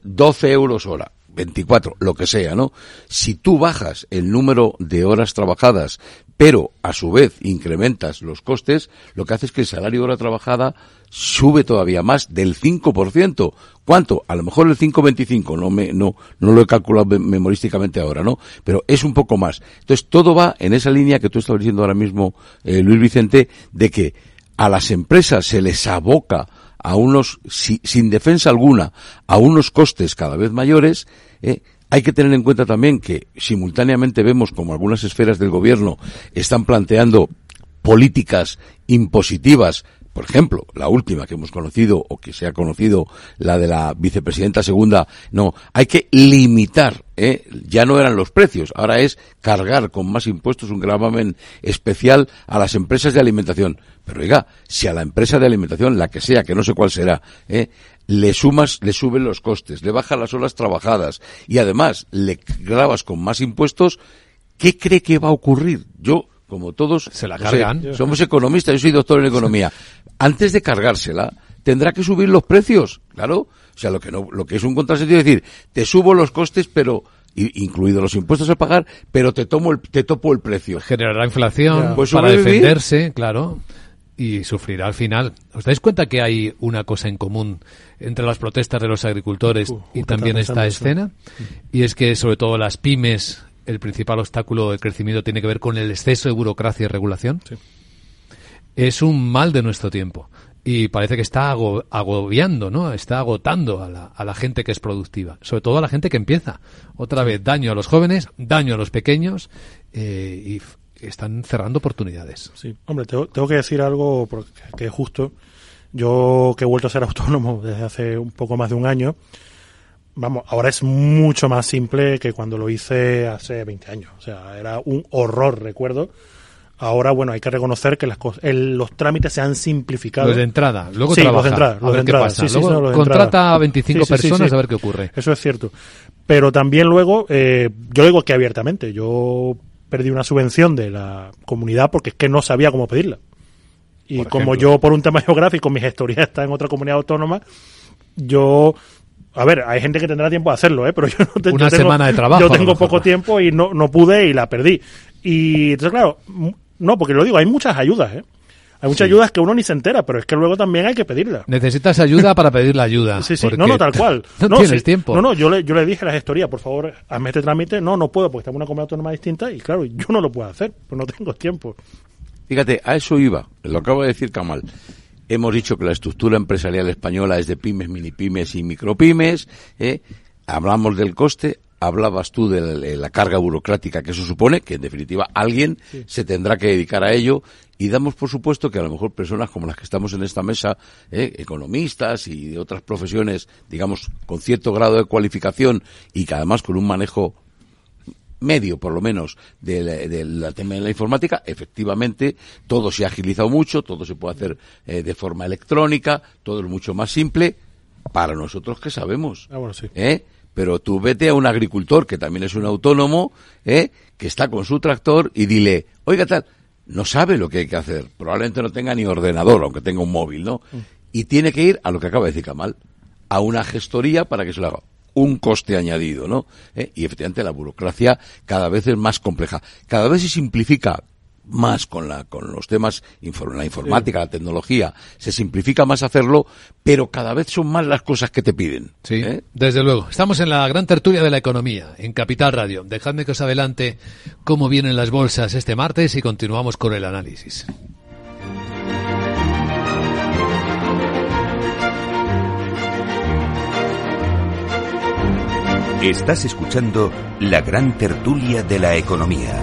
12 euros hora. 24, lo que sea, ¿no? Si tú bajas el número de horas trabajadas, pero a su vez incrementas los costes, lo que hace es que el salario hora trabajada sube todavía más del 5%. ¿Cuánto? A lo mejor el 5,25, no me, no, no lo he calculado memorísticamente ahora, ¿no? Pero es un poco más. Entonces todo va en esa línea que tú estabas diciendo ahora mismo, eh, Luis Vicente, de que a las empresas se les aboca a unos, si, sin defensa alguna, a unos costes cada vez mayores, eh, hay que tener en cuenta también que simultáneamente vemos como algunas esferas del gobierno están planteando políticas impositivas. Por ejemplo, la última que hemos conocido o que se ha conocido, la de la vicepresidenta segunda, no, hay que limitar, ¿eh? ya no eran los precios, ahora es cargar con más impuestos un gravamen especial a las empresas de alimentación. Pero oiga, si a la empresa de alimentación, la que sea, que no sé cuál será, ¿eh? le sumas, le suben los costes, le bajan las horas trabajadas y además le grabas con más impuestos, ¿qué cree que va a ocurrir? Yo como todos se la cargan. Sé, somos economistas, yo soy doctor en economía. Antes de cargársela, tendrá que subir los precios, claro. O sea, lo que no, lo que es un contrasentido es decir, te subo los costes, pero incluidos los impuestos a pagar, pero te tomo el, te topo el precio. Generará inflación pues para defenderse, claro, y sufrirá al final. ¿Os dais cuenta que hay una cosa en común entre las protestas de los agricultores uh, y también esta escena? Y es que sobre todo las pymes el principal obstáculo del crecimiento tiene que ver con el exceso de burocracia y regulación. Sí. Es un mal de nuestro tiempo y parece que está agobiando, ¿no? Está agotando a la, a la, gente que es productiva, sobre todo a la gente que empieza. Otra vez, daño a los jóvenes, daño a los pequeños eh, y están cerrando oportunidades. Sí, hombre, tengo, tengo que decir algo porque, que es justo. Yo que he vuelto a ser *laughs* autónomo desde hace un poco más de un año, vamos, ahora es mucho más simple que cuando lo hice hace 20 años. O sea, era un horror, recuerdo. Ahora, bueno, hay que reconocer que las cosas, el, los trámites se han simplificado. Los de entrada, luego sí, trabaja, los de entrada, a ver de qué entrada. pasa. Sí, sí, Luego sí, los de contrata entrada. a 25 Sí, sí, sí, personas a ver qué ocurre. Eso es cierto. Pero también luego, eh, yo digo aquí abiertamente, yo perdí una subvención de la comunidad porque es que no sabía cómo pedirla. Y Por como ejemplo. yo, por un tema *laughs* geográfico, mi gestoría está en otra comunidad autónoma, yo... A ver, hay gente que tendrá tiempo de hacerlo, ¿eh? *laughs* pero yo no te- Una yo tengo- semana de trabajo, Yo tengo poco tiempo y no, no pude y la perdí. Y entonces, claro, no, porque lo digo, hay muchas ayudas, ¿eh? Hay muchas Sí. ayudas que uno ni se entera, pero es que luego también hay que pedirlas. Necesitas ayuda para pedir la ayuda. Sí, sí, porque no, no, tal cual. *laughs* No, tienes sí. tiempo. No, no, yo le, yo le dije a la gestoría, por favor, hazme este trámite. No, no puedo, porque estamos en una comunidad autónoma distinta y claro, yo no lo puedo hacer, pues no tengo tiempo. Fíjate, a eso iba, lo acaba de decir Kamal. Hemos dicho que la estructura empresarial española es de pymes, mini pymes y micropymes. ¿eh? Hablamos del coste, hablabas tú de la, de carga burocrática que eso supone, que en definitiva alguien se tendrá que dedicar a ello. Y damos por supuesto que a lo mejor personas como las que estamos en esta mesa, ¿eh? economistas y de otras profesiones, digamos, con cierto grado de cualificación y que además con un manejo medio, por lo menos, del de la tema de la informática, efectivamente, todo se ha agilizado mucho, todo se puede hacer eh, de forma electrónica, todo es mucho más simple, para nosotros que sabemos. Ah, bueno, sí. ¿eh? Pero tú vete a un agricultor, que también es un autónomo, ¿eh? que está con su tractor, y dile, oiga tal, no sabe lo que hay que hacer, probablemente no tenga ni ordenador, aunque tenga un móvil, ¿no? Y tiene que ir a lo que acaba de decir Kamal, a una gestoría para que se lo haga un coste añadido, ¿no? ¿Eh? Y efectivamente la burocracia cada vez es más compleja, cada vez se simplifica más con la con los temas la informática, la tecnología, se simplifica más hacerlo, pero cada vez son más las cosas que te piden. Sí, ¿eh? desde luego. Estamos en la gran tertulia de la economía, en Capital Radio. Dejadme que os adelante cómo vienen las bolsas este martes y continuamos con el análisis. Estás escuchando la gran tertulia de la economía.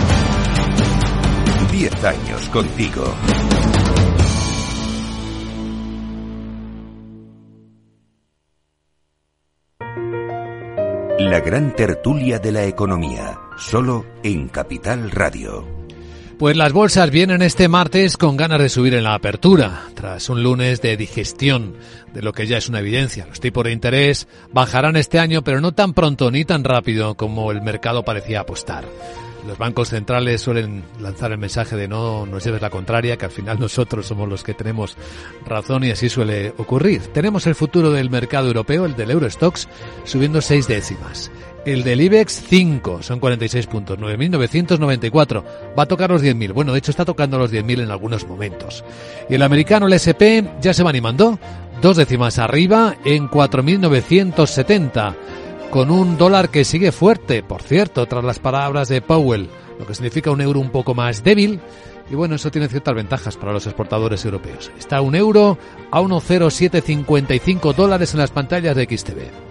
10 años contigo. La gran tertulia de la economía, solo en Capital Radio. Pues las bolsas vienen este martes con ganas de subir en la apertura, tras un lunes de digestión de lo que ya es una evidencia. Los tipos de interés bajarán este año, pero no tan pronto ni tan rápido como el mercado parecía apostar. Los bancos centrales suelen lanzar el mensaje de no nos lleves la contraria, que al final nosotros somos los que tenemos razón y así suele ocurrir. Tenemos el futuro del mercado europeo, el del Eurostox, subiendo seis décimas. El del IBEX 5, son 46 puntos, 9.994. Va a tocar los 10.000. Bueno, de hecho está tocando los 10.000 en algunos momentos. Y el americano, el SP, ya se va animando. Dos décimas arriba en 4.970 con un dólar que sigue fuerte, por cierto, tras las palabras de Powell, lo que significa un euro un poco más débil. Y bueno, eso tiene ciertas ventajas para los exportadores europeos. Está un euro a 1,0755 dólares en las pantallas de XTV.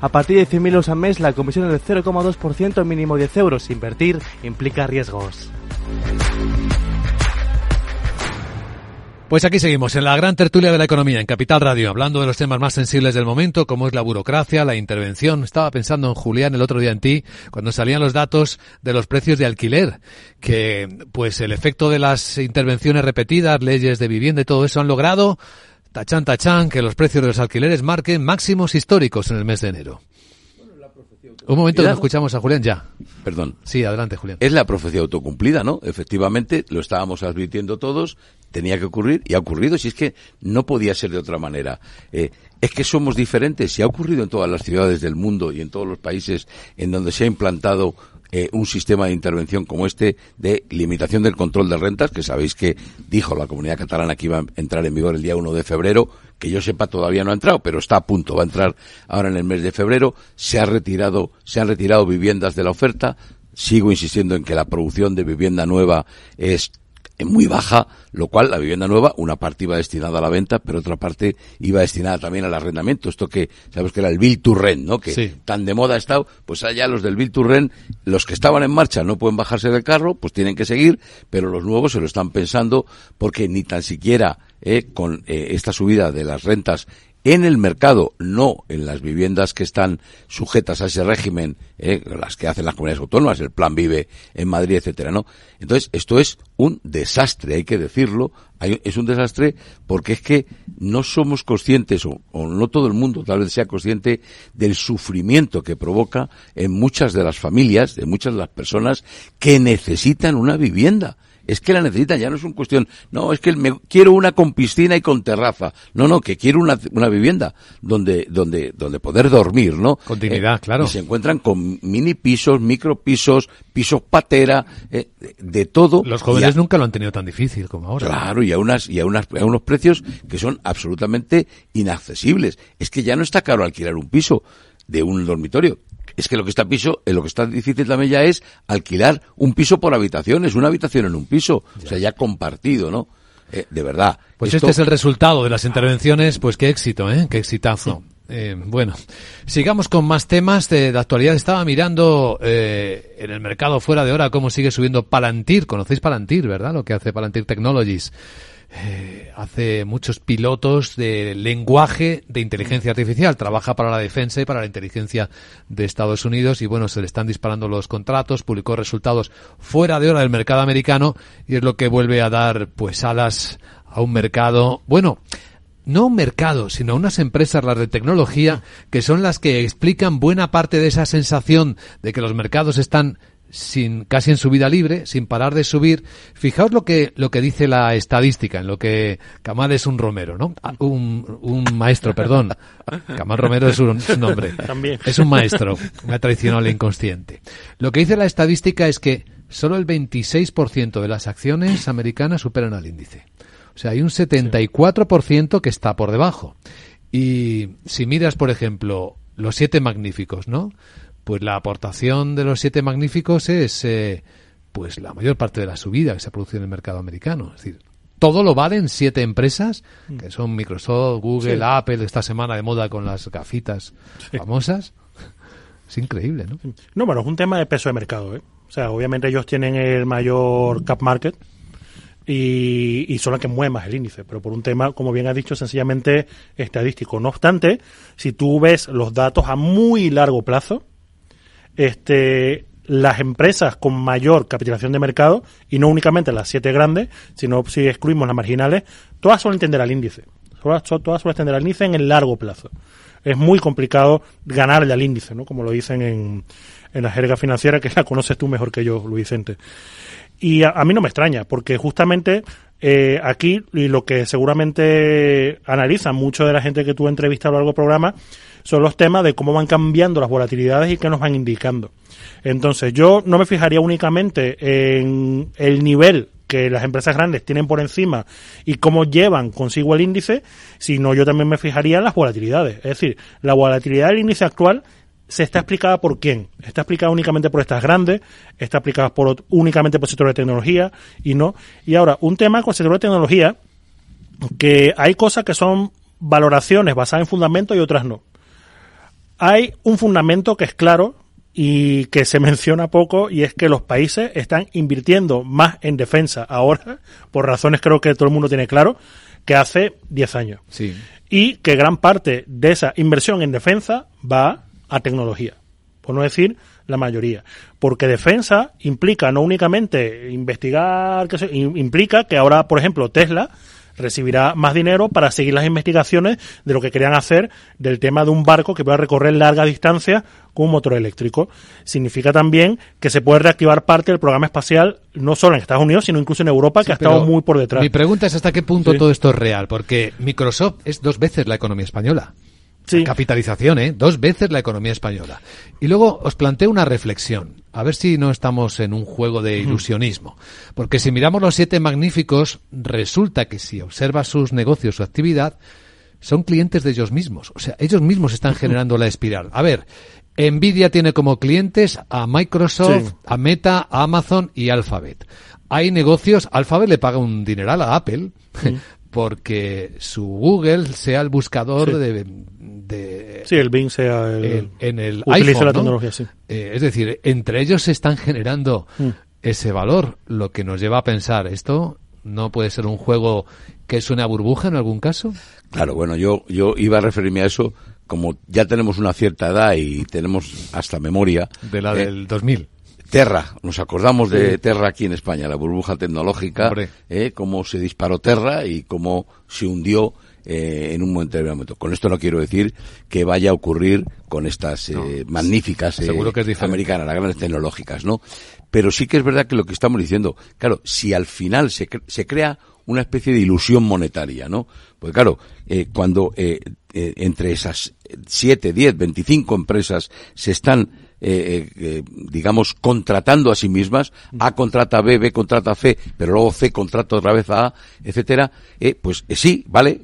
A partir de 100.000 euros al mes, la comisión es del 0,2%, mínimo 10 euros. Invertir implica riesgos. Pues aquí seguimos, en la gran tertulia de la economía, en Capital Radio, hablando de los temas más sensibles del momento, como es la burocracia, la intervención. Estaba pensando en Julián el otro día en ti, cuando salían los datos de los precios de alquiler, que pues el efecto de las intervenciones repetidas, leyes de vivienda y todo eso han logrado, tachan tachan, que los precios de los alquileres marquen máximos históricos en el mes de enero. Un momento que escuchamos a Julián ya. Perdón. Sí, adelante, Julián. Es la profecía autocumplida, ¿no? Efectivamente, lo estábamos advirtiendo todos, tenía que ocurrir y ha ocurrido, si es que no podía ser de otra manera. Eh, es que somos diferentes, si ha ocurrido en todas las ciudades del mundo y en todos los países en donde se ha implantado eh, un sistema de intervención como este de limitación del control de rentas, que sabéis que dijo la comunidad catalana que iba a entrar en vigor el día 1 de febrero, que yo sepa todavía no ha entrado, pero está a punto, va a entrar ahora en el mes de febrero, se ha retirado, se han retirado viviendas de la oferta, sigo insistiendo en que la producción de vivienda nueva es muy baja, lo cual la vivienda nueva, una parte iba destinada a la venta, pero otra parte iba destinada también al arrendamiento. Esto que sabemos que era el Bill to Rent, ¿no? Que tan de moda ha estado, pues allá los del Bill to Rent, los que estaban en marcha no pueden bajarse del carro, pues tienen que seguir, pero los nuevos se lo están pensando porque ni tan siquiera eh, con eh, esta subida de las rentas en el mercado, no en las viviendas que están sujetas a ese régimen, eh, las que hacen las comunidades autónomas, el Plan Vive en Madrid, etcétera, ¿no? Entonces, esto es un desastre, hay que decirlo, es un desastre porque es que no somos conscientes, o, o no todo el mundo tal vez sea consciente del sufrimiento que provoca en muchas de las familias, de muchas de las personas que necesitan una vivienda es que la necesitan, ya no es una cuestión, no, es que me, quiero una con piscina y con terraza. No, no, que quiero una, una vivienda donde, donde, donde poder dormir, ¿no? Con dignidad, eh, claro. Y se encuentran con mini pisos, micro pisos, pisos patera, eh, de todo. Los jóvenes nunca lo han tenido tan difícil como ahora. Claro, y a unas, y a unas, a unos precios que son absolutamente inaccesibles. Es que ya no está caro alquilar un piso de un dormitorio es que lo que está piso, eh, lo que está difícil también ya es alquilar un piso por habitaciones, una habitación en un piso, o sea, ya compartido, ¿no? Eh, de verdad. Pues este es el resultado de las intervenciones, pues qué éxito, ¿eh? Qué exitazo. Eh, bueno, sigamos con más temas de, de actualidad. Estaba mirando eh, en el mercado fuera de hora cómo sigue subiendo Palantir. Conocéis Palantir, ¿verdad? Lo que hace Palantir Technologies. Eh, hace muchos pilotos de lenguaje de inteligencia artificial. Trabaja para la defensa y para la inteligencia de Estados Unidos y bueno, se le están disparando los contratos. Publicó resultados fuera de hora del mercado americano y es lo que vuelve a dar pues alas a un mercado, bueno, no un mercado, sino unas empresas, las de tecnología, que son las que explican buena parte de esa sensación de que los mercados están sin casi en subida libre, sin parar de subir. Fijaos lo que lo que dice la estadística, en lo que Kamal es un romero, ¿no? Ah, un, un maestro, perdón. *laughs* Kamal Romero es un, su nombre. También. Es un maestro, me ha traicionado el inconsciente. Lo que dice la estadística es que solo el 26% de las acciones americanas superan al índice. O sea, hay un 74% que está por debajo. Y si miras, por ejemplo, los siete magníficos, ¿no? Pues la aportación de los siete magníficos es, eh, pues la mayor parte de la subida que se produce en el mercado americano. Es decir, todo lo valen siete empresas, que son Microsoft, Google, Sí. Apple, esta semana de moda con las gafitas famosas. *laughs* Es increíble, ¿no? No, bueno, es un tema de peso de mercado, ¿eh? O sea, obviamente ellos tienen el mayor cap market y, y son los que mueven más el índice, pero por un tema, como bien has dicho, sencillamente estadístico. No obstante, si tú ves los datos a muy largo plazo, este, las empresas con mayor capitalización de mercado, y no únicamente las siete grandes, sino si excluimos las marginales, todas suelen tender al índice. Todas, todas suelen tender al índice en el largo plazo. Es muy complicado ganarle al índice, ¿no? Como lo dicen en, en la jerga financiera, que la conoces tú mejor que yo, Luis Vicente. Y a, mí no me extraña, porque justamente eh, aquí, y lo que seguramente analizan mucho de la gente que tú entrevistas a lo largo del programa, son los temas de cómo van cambiando las volatilidades y qué nos van indicando. Entonces, yo no me fijaría únicamente en el nivel que las empresas grandes tienen por encima y cómo llevan consigo el índice, sino yo también me fijaría en las volatilidades. Es decir, la volatilidad del índice actual se está explicada por quién. Está explicada únicamente por estas grandes, está explicada por únicamente por el sector de tecnología y no. Y ahora, un tema con el sector de tecnología, que hay cosas que son valoraciones basadas en fundamento y otras no. Hay un fundamento que es claro y que se *laughs* menciona poco y es que los países están invirtiendo más en defensa ahora, por razones creo que todo el mundo tiene claro, que hace 10 años. Sí. Y que gran parte de esa inversión en defensa va a tecnología, por no decir la mayoría. Porque defensa implica no únicamente investigar, que se, implica que ahora, por ejemplo, Tesla recibirá más dinero para seguir las investigaciones de lo que querían hacer del tema de un barco que pueda recorrer larga distancia con un motor eléctrico. Significa también que se puede reactivar parte del programa espacial no solo en Estados Unidos, sino incluso en Europa, que ha estado muy por detrás. Mi pregunta es hasta qué punto todo esto es real, porque Microsoft es dos veces la economía española. Capitalización, ¿eh? Dos veces la economía española. Y luego os planteo una reflexión. A ver si no estamos en un juego de ilusionismo. Porque si miramos los siete magníficos, resulta que si observas sus negocios, su actividad, son clientes de ellos mismos. O sea, ellos mismos están generando la espiral. A ver, Nvidia tiene como clientes a Microsoft, a Meta, a Amazon y Alphabet. Hay negocios, Alphabet le paga un dineral a Apple *laughs* porque su Google sea el buscador de, de, Sí, el Bing sea el... En, el utiliza la tecnología, sí. Eh, es decir, entre ellos se están generando mm. ese valor, lo que nos lleva a pensar, ¿esto no puede ser un juego que es una burbuja en algún caso? Claro, bueno, yo, yo iba a referirme a eso como ya tenemos una cierta edad y tenemos hasta memoria. De la eh, del 2000. Terra, nos acordamos de Terra aquí en España, la burbuja tecnológica, eh, cómo se disparó Terra y cómo se hundió eh, en un momento Con esto no quiero decir que vaya a ocurrir con estas eh, magníficas eh, seguro que es americanas, las grandes tecnológicas, ¿no? Pero sí que es verdad que lo que estamos diciendo, claro, si al final se, se crea una especie de ilusión monetaria, ¿no? Pues claro, eh, cuando eh, entre esas 7, 10, 25 empresas se están eh, eh, digamos, contratando a sí mismas, A contrata B, B contrata C, pero luego C contrata otra vez a A, etcétera, eh, pues eh, sí, ¿vale?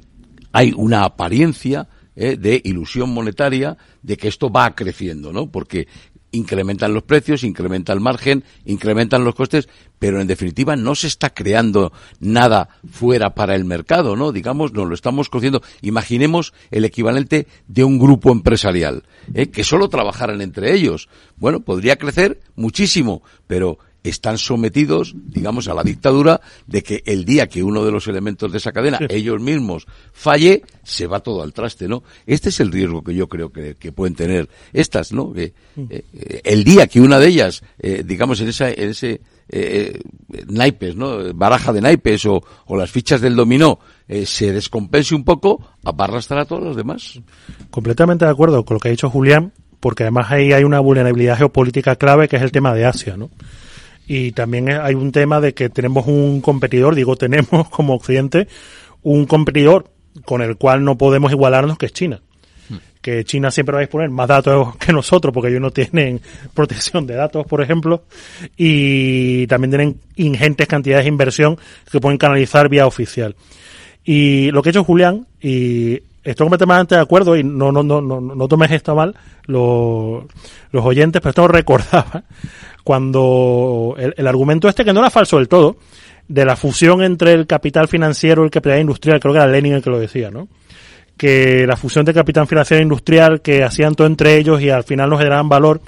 Hay una apariencia de ilusión monetaria de que esto va creciendo, ¿no? Porque incrementan los precios, incrementa el margen, incrementan los costes, pero en definitiva no se está creando nada fuera para el mercado, ¿no? Digamos, no lo estamos cociendo. Imaginemos el equivalente de un grupo empresarial, ¿eh? que solo trabajaran entre ellos. Bueno, podría crecer muchísimo, pero están sometidos, digamos, a la dictadura de que el día que uno de los elementos de esa cadena, ellos mismos, falle, se va todo al traste, ¿no? Este es el riesgo que yo creo que, pueden tener estas, ¿no? Que, mm. eh, eh, el día que una de ellas, eh, digamos, en, esa, en ese naipes, ¿no? Baraja de naipes o, o las fichas del dominó, se descompense un poco, va a arrastrar a todos los demás. Completamente de acuerdo con lo que ha dicho Julián, porque además ahí hay una vulnerabilidad geopolítica clave que es el tema de Asia, ¿no? Y también hay un tema de que tenemos un competidor, digo tenemos *laughs* como Occidente, un competidor con el cual no podemos igualarnos, que es China. Hmm. Que China siempre va a disponer más datos *laughs* que nosotros, porque ellos no tienen *laughs* protección de datos, por ejemplo, y también tienen ingentes cantidades de inversión que pueden canalizar vía oficial. Y lo que ha hecho Julián, y estoy completamente de acuerdo, y no, no, no, no, no tomes esto mal, los, los oyentes, pero esto recordaba cuando el, argumento este, que no era falso del todo, de la fusión entre el capital financiero y el capital industrial, creo que era Lenin el que lo decía, ¿no? Que la fusión de capital financiero e industrial, que hacían todo entre ellos y al final no generaban valor.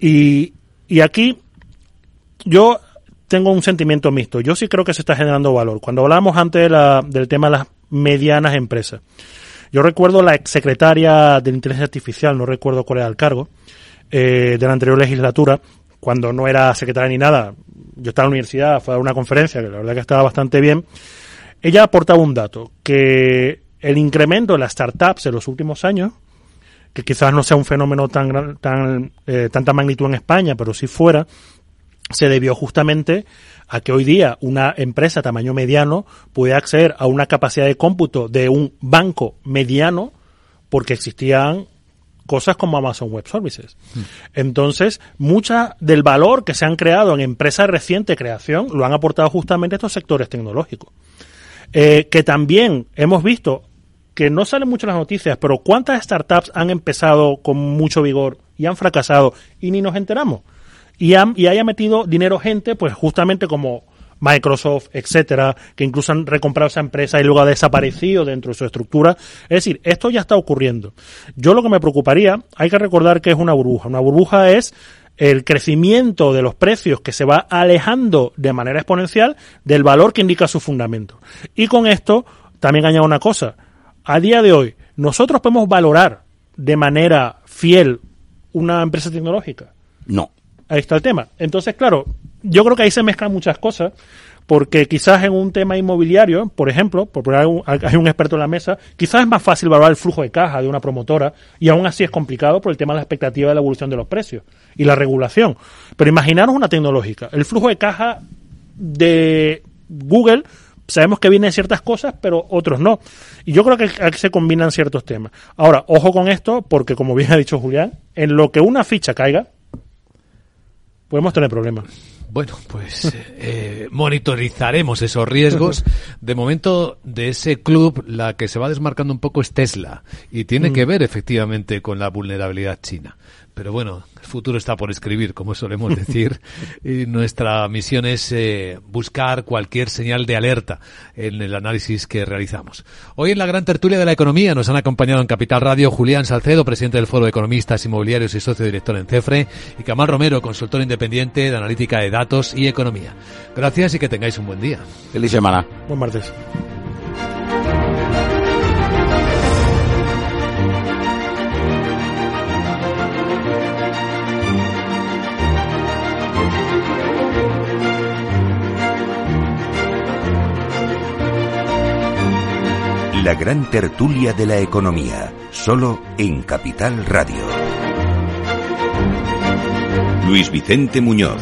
Y, y aquí yo tengo un sentimiento mixto. Yo sí creo que se está generando valor. Cuando hablábamos antes del tema de las medianas empresas, yo recuerdo la exsecretaria de inteligencia artificial, no recuerdo cuál era el cargo, eh, de la anterior legislatura, cuando no era secretaria ni nada, yo estaba en la universidad, fue a una conferencia, que la verdad que estaba bastante bien, ella aportaba un dato, que el incremento de las startups en los últimos años, que quizás no sea un fenómeno tan, tan eh, tanta magnitud en España, pero si fuera, se debió justamente a que hoy día una empresa tamaño mediano puede acceder a una capacidad de cómputo de un banco mediano porque existían cosas como Amazon Web Services. Hmm. Entonces, mucha del valor que se han creado en empresas de reciente creación lo han aportado justamente estos sectores tecnológicos. Eh, que también hemos visto que no salen mucho las noticias, pero cuántas startups han empezado con mucho vigor y han fracasado y ni nos enteramos. Y, han, y haya metido dinero gente, pues justamente como Microsoft, etcétera, que incluso han recomprado esa empresa y luego ha desaparecido dentro de su estructura. Es decir, esto ya está ocurriendo. Yo lo que me preocuparía, hay que recordar que es una burbuja. Una burbuja es el crecimiento de los precios que se va alejando de manera exponencial del valor que indica su fundamento. Y con esto también añado una cosa. A día de hoy, nosotros podemos valorar de manera fiel una empresa tecnológica. No. Ahí está el tema. Entonces, claro, yo creo que ahí se mezclan muchas cosas porque quizás en un tema inmobiliario, por ejemplo, por poner hay un experto en la mesa, quizás es más fácil valorar el flujo de caja de una promotora y aún así es complicado por el tema de la expectativa de la evolución de los precios y la regulación. Pero imaginaros una tecnológica, el flujo de caja de Google sabemos que vienen ciertas cosas, pero otros no. Y yo creo que aquí se combinan ciertos temas. Ahora, ojo con esto, porque como bien ha dicho Julián, en lo que una ficha caiga, podemos tener problemas. Bueno, pues eh, monitorizaremos esos riesgos. De momento, de ese club, la que se va desmarcando un poco es Tesla y tiene mm. que ver efectivamente con la vulnerabilidad china. Pero bueno, el futuro está por escribir, como solemos *laughs* decir, y nuestra misión es eh, buscar cualquier señal de alerta en el análisis que realizamos. Hoy en la gran tertulia de la economía nos han acompañado en Capital Radio Julián Salcedo, presidente del Foro de Economistas Inmobiliarios y socio director en CEFRE, y Camal Romero, consultor independiente de analítica de datos y economía. Gracias y que tengáis un buen día. Feliz semana. Buen martes. La gran tertulia de la economía, solo en Capital Radio. Luis Vicente Muñoz.